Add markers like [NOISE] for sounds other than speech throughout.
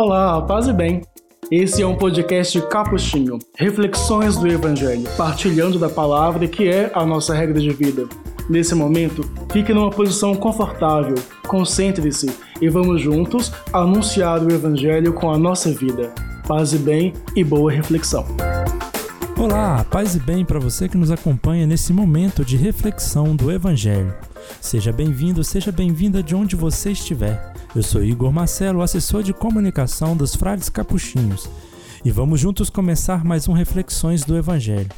Olá, paz e bem. Esse é um podcast capuchinho, reflexões do Evangelho, partilhando da palavra que é a nossa regra de vida. Nesse momento, fique numa posição confortável, concentre-se e vamos juntos anunciar o Evangelho com a nossa vida. Paz e bem e boa reflexão. Olá, paz e bem para você que nos acompanha nesse momento de reflexão do Evangelho. Seja bem-vindo, seja bem-vinda de onde você estiver. Eu sou Igor Marcelo, assessor de comunicação dos Frades Capuchinhos, e vamos juntos começar mais um Reflexões do Evangelho.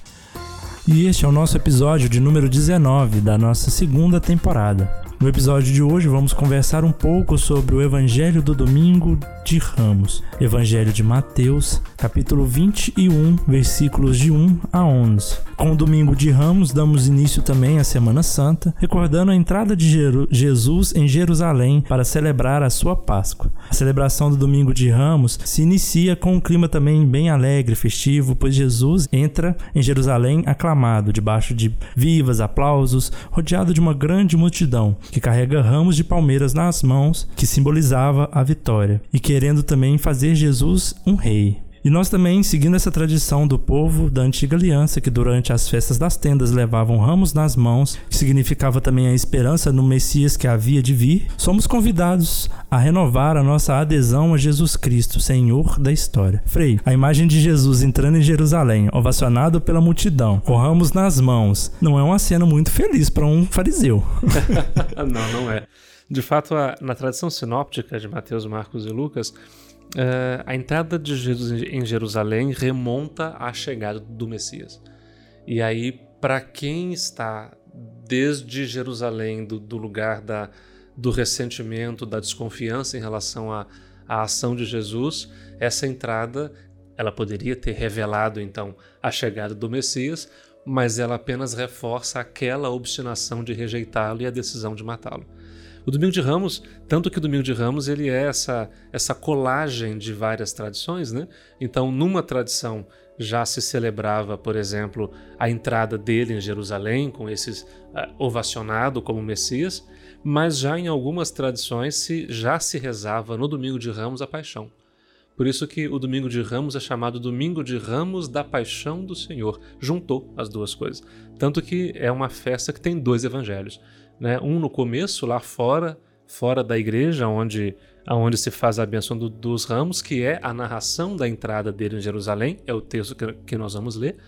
E este é o nosso episódio de número 19 da nossa segunda temporada. No episódio de hoje vamos conversar um pouco sobre o Evangelho do Domingo de Ramos, Evangelho de Mateus, capítulo 21, versículos de 1 a 11. Com o Domingo de Ramos damos início também à Semana Santa, recordando a entrada de Jesus em Jerusalém para celebrar a sua Páscoa. A celebração do Domingo de Ramos se inicia com um clima também bem alegre, festivo, pois Jesus entra em Jerusalém aclamado, debaixo de vivas, aplausos, rodeado de uma grande multidão que carrega ramos de palmeiras nas mãos, que simbolizava a vitória, e querendo também fazer Jesus um rei. E nós também, seguindo essa tradição do povo da antiga aliança, que durante as festas das tendas levavam ramos nas mãos, que significava também a esperança no Messias que havia de vir, somos convidados a renovar a nossa adesão a Jesus Cristo, Senhor da história. Frei, a imagem de Jesus entrando em Jerusalém, ovacionado pela multidão, com ramos nas mãos, não é uma cena muito feliz para um fariseu. [LAUGHS] não, não é. De fato, na tradição sinóptica de Mateus, Marcos e Lucas, uh, a entrada de Jesus em Jerusalém remonta à chegada do Messias. E aí, para quem está desde Jerusalém, do, do, lugar da, do ressentimento, da desconfiança em relação à, à ação de Jesus, essa entrada ela poderia ter revelado então a chegada do Messias, mas ela apenas reforça aquela obstinação de rejeitá-lo e a decisão de matá-lo. O Domingo de Ramos, tanto que o Domingo de Ramos ele é essa, essa colagem de várias tradições, né? Então, numa tradição já se celebrava, por exemplo, a entrada dele em Jerusalém, com esses uh, ovacionado como Messias, mas já em algumas tradições se, já se rezava no Domingo de Ramos a paixão. Por isso que o Domingo de Ramos é chamado Domingo de Ramos da Paixão do Senhor. Juntou as duas coisas. Tanto que é uma festa que tem dois evangelhos né? Um no começo, lá fora, fora da igreja, onde, onde se faz a benção do, dos ramos, que é a narração da entrada dele em Jerusalém, é o texto que, que nós vamos ler.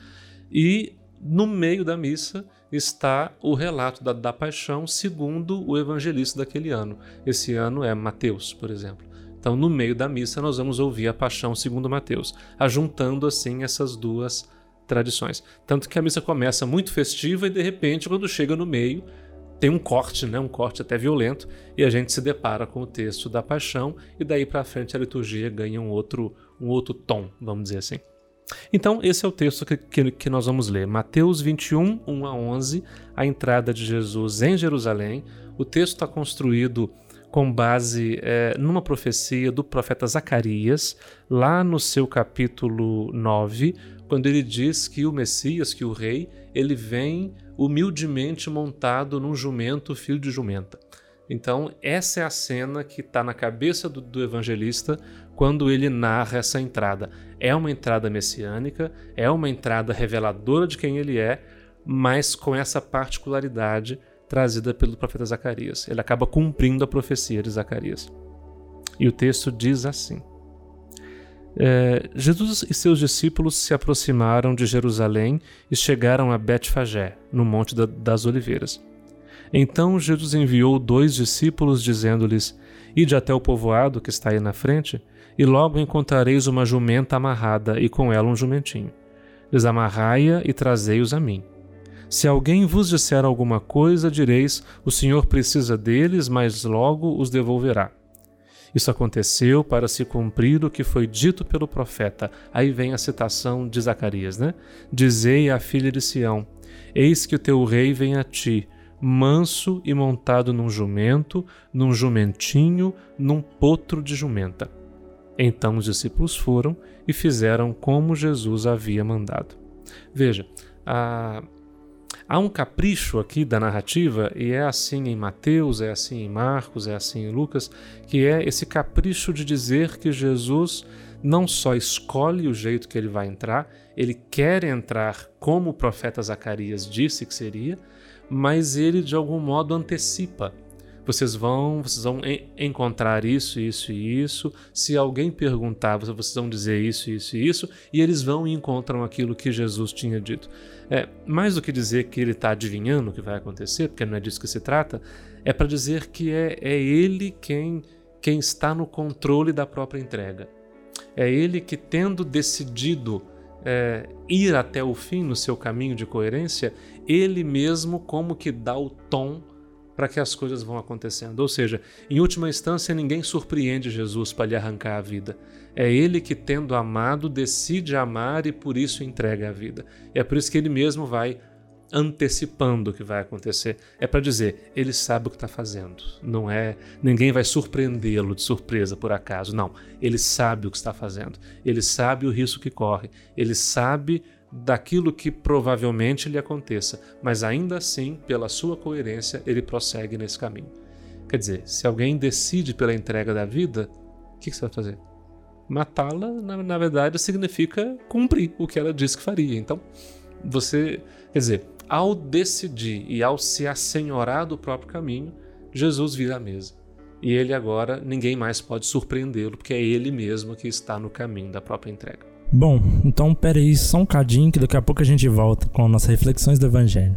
E no meio da missa está o relato da, da paixão segundo o evangelista daquele ano. Esse ano é Mateus, por exemplo. Então, no meio da missa, nós vamos ouvir a paixão segundo Mateus, ajuntando assim essas duas tradições. Tanto que a missa começa muito festiva e, de repente, quando chega no meio, tem um corte, né, um corte até violento, e a gente se depara com o texto da paixão, e daí para frente a liturgia ganha um outro, um outro tom, vamos dizer assim. Então, esse é o texto que, que, que, nós vamos ler. Mateus 21, 1 a 11, a entrada de Jesus em Jerusalém. O texto está construído com base é, numa profecia do profeta Zacarias, lá no seu capítulo 9, quando ele diz que o Messias, que o rei, ele vem humildemente montado num jumento, filho de jumenta. Então, essa é a cena que está na cabeça do, do, evangelista quando ele narra essa entrada. É uma entrada messiânica, é uma entrada reveladora de quem ele é, mas com essa particularidade trazida pelo profeta Zacarias. Ele acaba cumprindo a profecia de Zacarias. E o texto diz assim: é, Jesus e seus discípulos se aproximaram de Jerusalém e chegaram a Betfagé, no Monte da, das Oliveiras. Então Jesus enviou dois discípulos, dizendo-lhes: Ide até o povoado que está aí na frente, e logo encontrareis uma jumenta amarrada e com ela um jumentinho. Desamarrai-a e trazei-os a mim. Se alguém vos disser alguma coisa, direis: O Senhor precisa deles, mas logo os devolverá. Isso aconteceu para se cumprir o que foi dito pelo profeta. Aí vem a citação de Zacarias, né? Dizei à filha de Sião: Eis que o teu rei vem a ti, manso e montado num jumento, num jumentinho, num potro de jumenta. Então os discípulos foram e fizeram como Jesus havia mandado. Veja, a, há um capricho aqui da narrativa, e é assim em Mateus, é assim em Marcos, é assim em Lucas, que é esse capricho de dizer que Jesus não só escolhe o jeito que ele vai entrar, ele quer entrar como o profeta Zacarias disse que seria, mas ele de algum modo antecipa vocês vão, vocês vão encontrar isso, isso e isso. Se alguém perguntar, vocês vão dizer isso, isso e isso, e eles vão e encontram aquilo que Jesus tinha dito. É, mais do que dizer que ele está adivinhando o que vai acontecer, porque não é disso que se trata, é para dizer que é, é ele quem, quem está no controle da própria entrega. É ele que, tendo decidido é, ir até o fim no seu caminho de coerência, ele mesmo como que dá o tom para que as coisas vão acontecendo. Ou seja, em última instância, ninguém surpreende Jesus para lhe arrancar a vida. É ele que, tendo amado, decide amar e por isso entrega a vida. E é por isso que ele mesmo vai antecipando o que vai acontecer. É para dizer, ele sabe o que está fazendo. Não é, ninguém vai surpreendê-lo de surpresa por acaso. Não, ele sabe o que está fazendo. Ele sabe o risco que corre. Ele sabe daquilo que provavelmente lhe aconteça, mas ainda assim, pela sua coerência, ele prossegue nesse caminho. Quer dizer, se alguém decide pela entrega da vida, o que, você vai fazer? Matá-la, na, na verdade, significa cumprir o que ela disse que faria. Então, você, quer dizer, ao decidir e ao se assenhorar do próprio caminho, Jesus vira a mesa. E ele agora, ninguém mais pode surpreendê-lo, porque é ele mesmo que está no caminho da própria entrega. Bom, então pera aí só um cadinho que daqui a pouco a gente volta com nossas reflexões do Evangelho.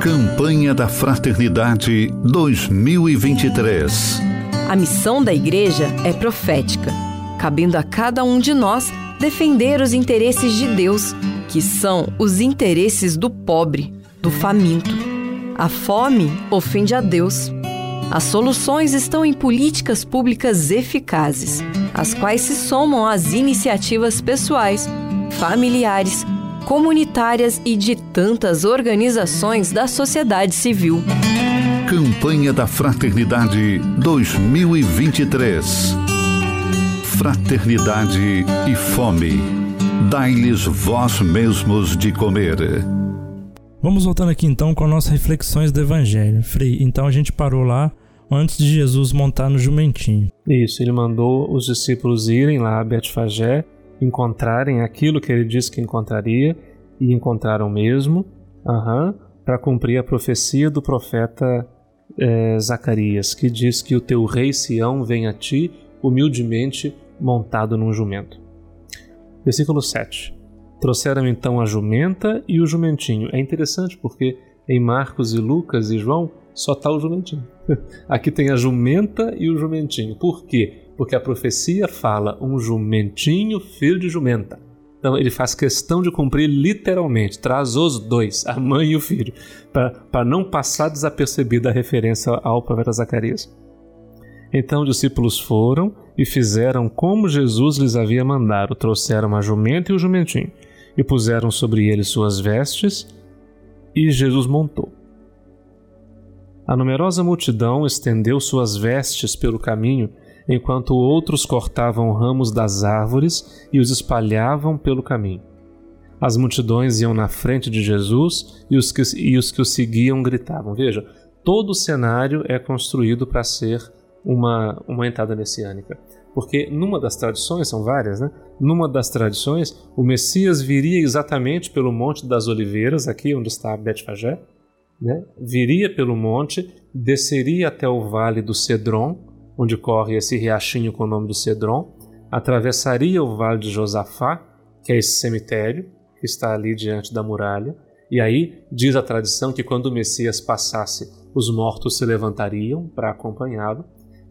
Campanha da Fraternidade 2023 A missão da Igreja é profética, cabendo a cada um de nós defender os interesses de Deus, que são os interesses do pobre, do faminto. A fome ofende a Deus. As soluções estão em políticas públicas eficazes as quais se somam às iniciativas pessoais, familiares, comunitárias e de tantas organizações da sociedade civil. Campanha da Fraternidade 2023 Fraternidade e Fome. Dai-lhes vós mesmos de comer. Vamos voltando aqui então com nossas reflexões do Evangelho. Frei, então a gente parou lá antes de Jesus montar no jumentinho. Isso, ele mandou os discípulos irem lá a Betfagé, encontrarem aquilo que ele disse que encontraria, e encontraram mesmo, uhum, para cumprir a profecia do profeta é, Zacarias, que diz que o teu rei Sião vem a ti humildemente montado num jumento. Versículo 7. Trouxeram então a jumenta e o jumentinho. É interessante porque em Marcos e Lucas e João só está o jumentinho. [LAUGHS] Aqui tem a jumenta e o jumentinho. Por quê? Porque a profecia fala um jumentinho, filho de jumenta. Então ele faz questão de cumprir literalmente, traz os dois, a mãe e o filho, para não passar desapercebida a referência ao profeta Zacarias. Então os discípulos foram e fizeram como Jesus lhes havia mandado: trouxeram a jumenta e o jumentinho, e puseram sobre eles suas vestes, e Jesus montou. A numerosa multidão estendeu suas vestes pelo caminho, enquanto outros cortavam ramos das árvores e os espalhavam pelo caminho. As multidões iam na frente de Jesus e os que, e os, que o seguiam gritavam. Veja, todo o cenário é construído para ser uma, uma entrada messiânica. Porque numa das tradições, são várias, né? Numa das tradições, o Messias viria exatamente pelo Monte das Oliveiras, aqui onde está Betfagé, né, viria pelo monte, desceria até o vale do Cedron, onde corre esse riachinho com o nome do Cedron, atravessaria o vale de Josafá, que é esse cemitério que está ali diante da muralha, e aí diz a tradição que quando o Messias passasse, os mortos se levantariam para acompanhá-lo,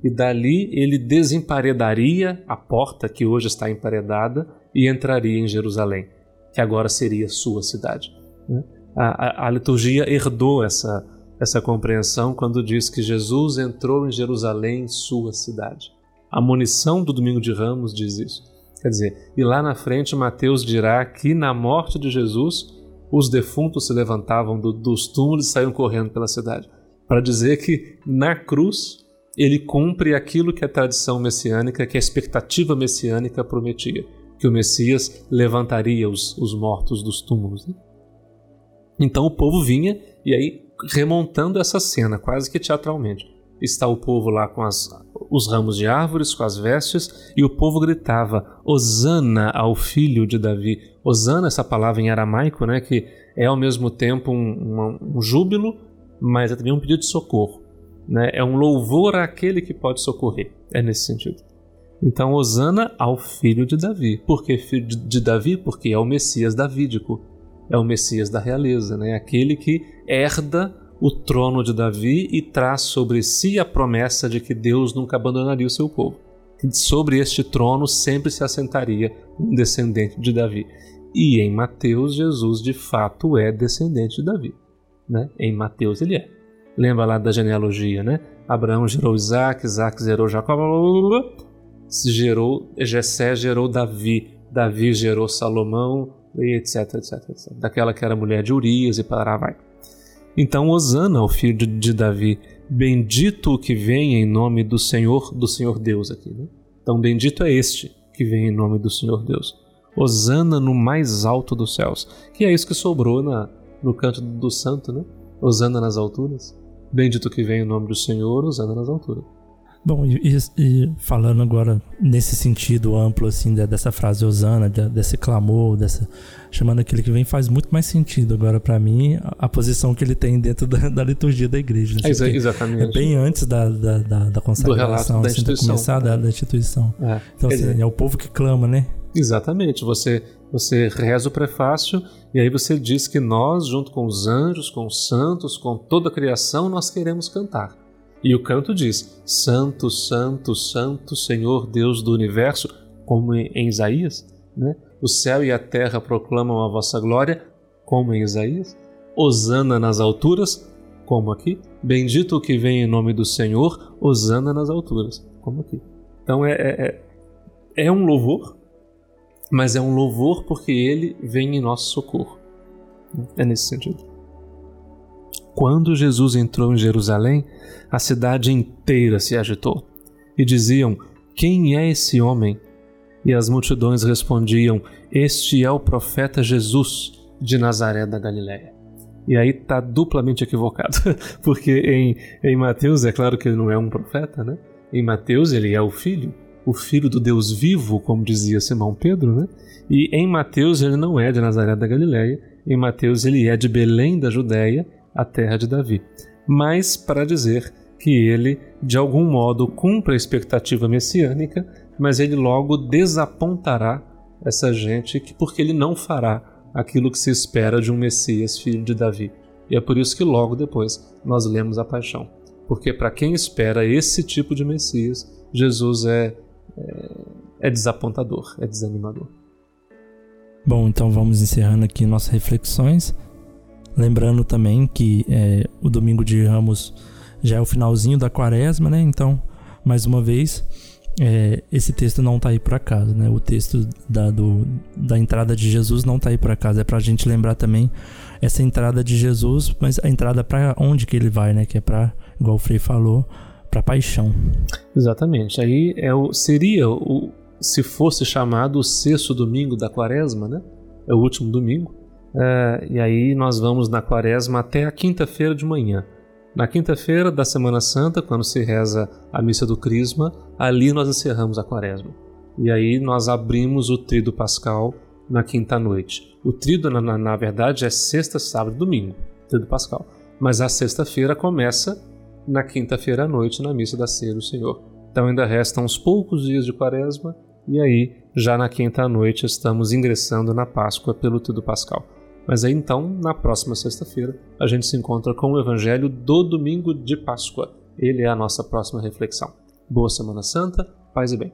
e dali ele desemparedaria a porta que hoje está emparedada e entraria em Jerusalém, que agora seria sua cidade. Né? A, a, liturgia herdou essa, essa compreensão quando diz que Jesus entrou em Jerusalém, sua cidade. A munição do Domingo de Ramos diz isso. Quer dizer, e lá na frente Mateus dirá que na morte de Jesus os defuntos se levantavam do, dos túmulos e saíam correndo pela cidade. Para dizer que na cruz ele cumpre aquilo que a tradição messiânica, que a expectativa messiânica prometia, que o Messias levantaria os, os mortos dos túmulos. Né? Então o povo vinha e aí remontando essa cena, quase que teatralmente. Está o povo lá com as, os ramos de árvores, com as vestes, e o povo gritava: Hosana ao filho de Davi. Hosana, essa palavra em aramaico, né, que é ao mesmo tempo um, um, um júbilo, mas é também um pedido de socorro. Né? É um louvor àquele que pode socorrer. É nesse sentido. Então, Hosana ao filho de Davi. Por que filho de Davi? Porque é o Messias davídico. É o Messias da realeza, né? aquele que herda o trono de Davi e traz sobre si a promessa de que Deus nunca abandonaria o seu povo. Sobre este trono sempre se assentaria um descendente de Davi. E em Mateus, Jesus de fato é descendente de Davi. Né? Em Mateus ele é. Lembra lá da genealogia, né? Abraão gerou Isaac, Isaac gerou Jacó, gerou Jessé gerou Davi, Davi gerou Salomão, etc, etc, etc. Daquela que era mulher de Urias e para vai. Então, Osana, o filho de, Davi, bendito o que vem em nome do Senhor, do Senhor Deus aqui. Né? Então, bendito é este que vem em nome do Senhor Deus. Osana no mais alto dos céus. Que é isso que sobrou na, no canto do santo, né? Osana nas alturas. Bendito que vem em nome do Senhor, Osana nas alturas. Bom, e, e, falando agora nesse sentido amplo, assim, dessa frase Osana, desse clamor, dessa chamando aquele que vem, faz muito mais sentido agora para mim a, a, posição que ele tem dentro da, da liturgia da igreja. Né? É, exatamente. É bem antes da, da, da, da consagração, da assim, instituição. começar da, da instituição. É. Então, assim, é o povo que clama, né? Exatamente. Você, você reza o prefácio e aí você diz que nós, junto com os anjos, com os santos, com toda a criação, nós queremos cantar. E o canto diz: Santo, Santo, Santo, Senhor Deus do universo, como em Isaías, né? O céu e a terra proclamam a vossa glória, como em Isaías. Osana nas alturas, como aqui. Bendito o que vem em nome do Senhor, Osana nas alturas, como aqui. Então é, é, é, é um louvor, mas é um louvor porque ele vem em nosso socorro. É nesse sentido. Quando Jesus entrou em Jerusalém, a cidade inteira se agitou e diziam: Quem é esse homem? E as multidões respondiam: Este é o profeta Jesus de Nazaré da Galiléia. E aí está duplamente equivocado, [LAUGHS] porque em, em Mateus é claro que ele não é um profeta, né? Em Mateus ele é o filho, o filho do Deus vivo, como dizia Simão Pedro, né? E em Mateus ele não é de Nazaré da Galiléia, em Mateus ele é de Belém da Judéia a terra de Davi, mas para dizer que ele, de algum modo, cumpre a expectativa messiânica, mas ele logo desapontará essa gente porque ele não fará aquilo que se espera de um Messias, filho de Davi. E é por isso que logo depois nós lemos a paixão. Porque para quem espera esse tipo de Messias, Jesus é, é, é desapontador, é desanimador. Bom, então vamos encerrando aqui nossas reflexões. Lembrando também que é, o domingo de Ramos já é o finalzinho da quaresma, né? Então, mais uma vez, é, esse texto não está aí por acaso, né? O texto da, do, da entrada de Jesus não está aí por acaso. É para a gente lembrar também essa entrada de Jesus, mas a entrada para onde que ele vai, né? Que é para, igual o Frei falou, para paixão. Exatamente. Aí é o, seria o, se fosse chamado o sexto domingo da quaresma, né? É o último domingo. É, e aí nós vamos na quaresma até a quinta-feira de manhã. Na quinta-feira da Semana Santa, quando se reza a missa do Crisma, ali nós encerramos a quaresma. E aí nós abrimos o trido pascal na quinta noite. O trido, na, na, na verdade, é sexta, sábado e domingo, trido pascal. Mas a sexta-feira começa na quinta-feira à noite, na missa da ceia do Senhor. Então ainda restam uns poucos dias de quaresma, e aí, já na quinta noite, estamos ingressando na Páscoa pelo trido pascal. Mas aí então, na próxima sexta-feira, a gente se encontra com o Evangelho do domingo de Páscoa. Ele é a nossa próxima reflexão. Boa Semana Santa, paz e bem.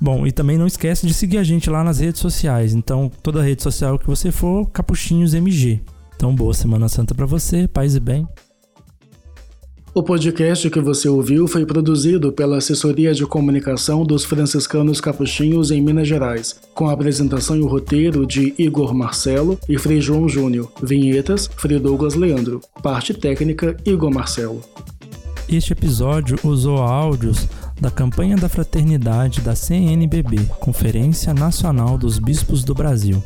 Bom, e também não esquece de seguir a gente lá nas redes sociais. Então, toda rede social que você for, Capuchinhos MG. Então, boa Semana Santa para você, paz e bem. O podcast que você ouviu foi produzido pela Assessoria de Comunicação dos Franciscanos Capuchinhos em Minas Gerais, com a apresentação e o roteiro de Igor Marcelo e Frei João Júnior. Vinhetas, Frei Douglas Leandro. Parte técnica, Igor Marcelo. Este episódio usou áudios da campanha da fraternidade da CNBB, Conferência Nacional dos Bispos do Brasil.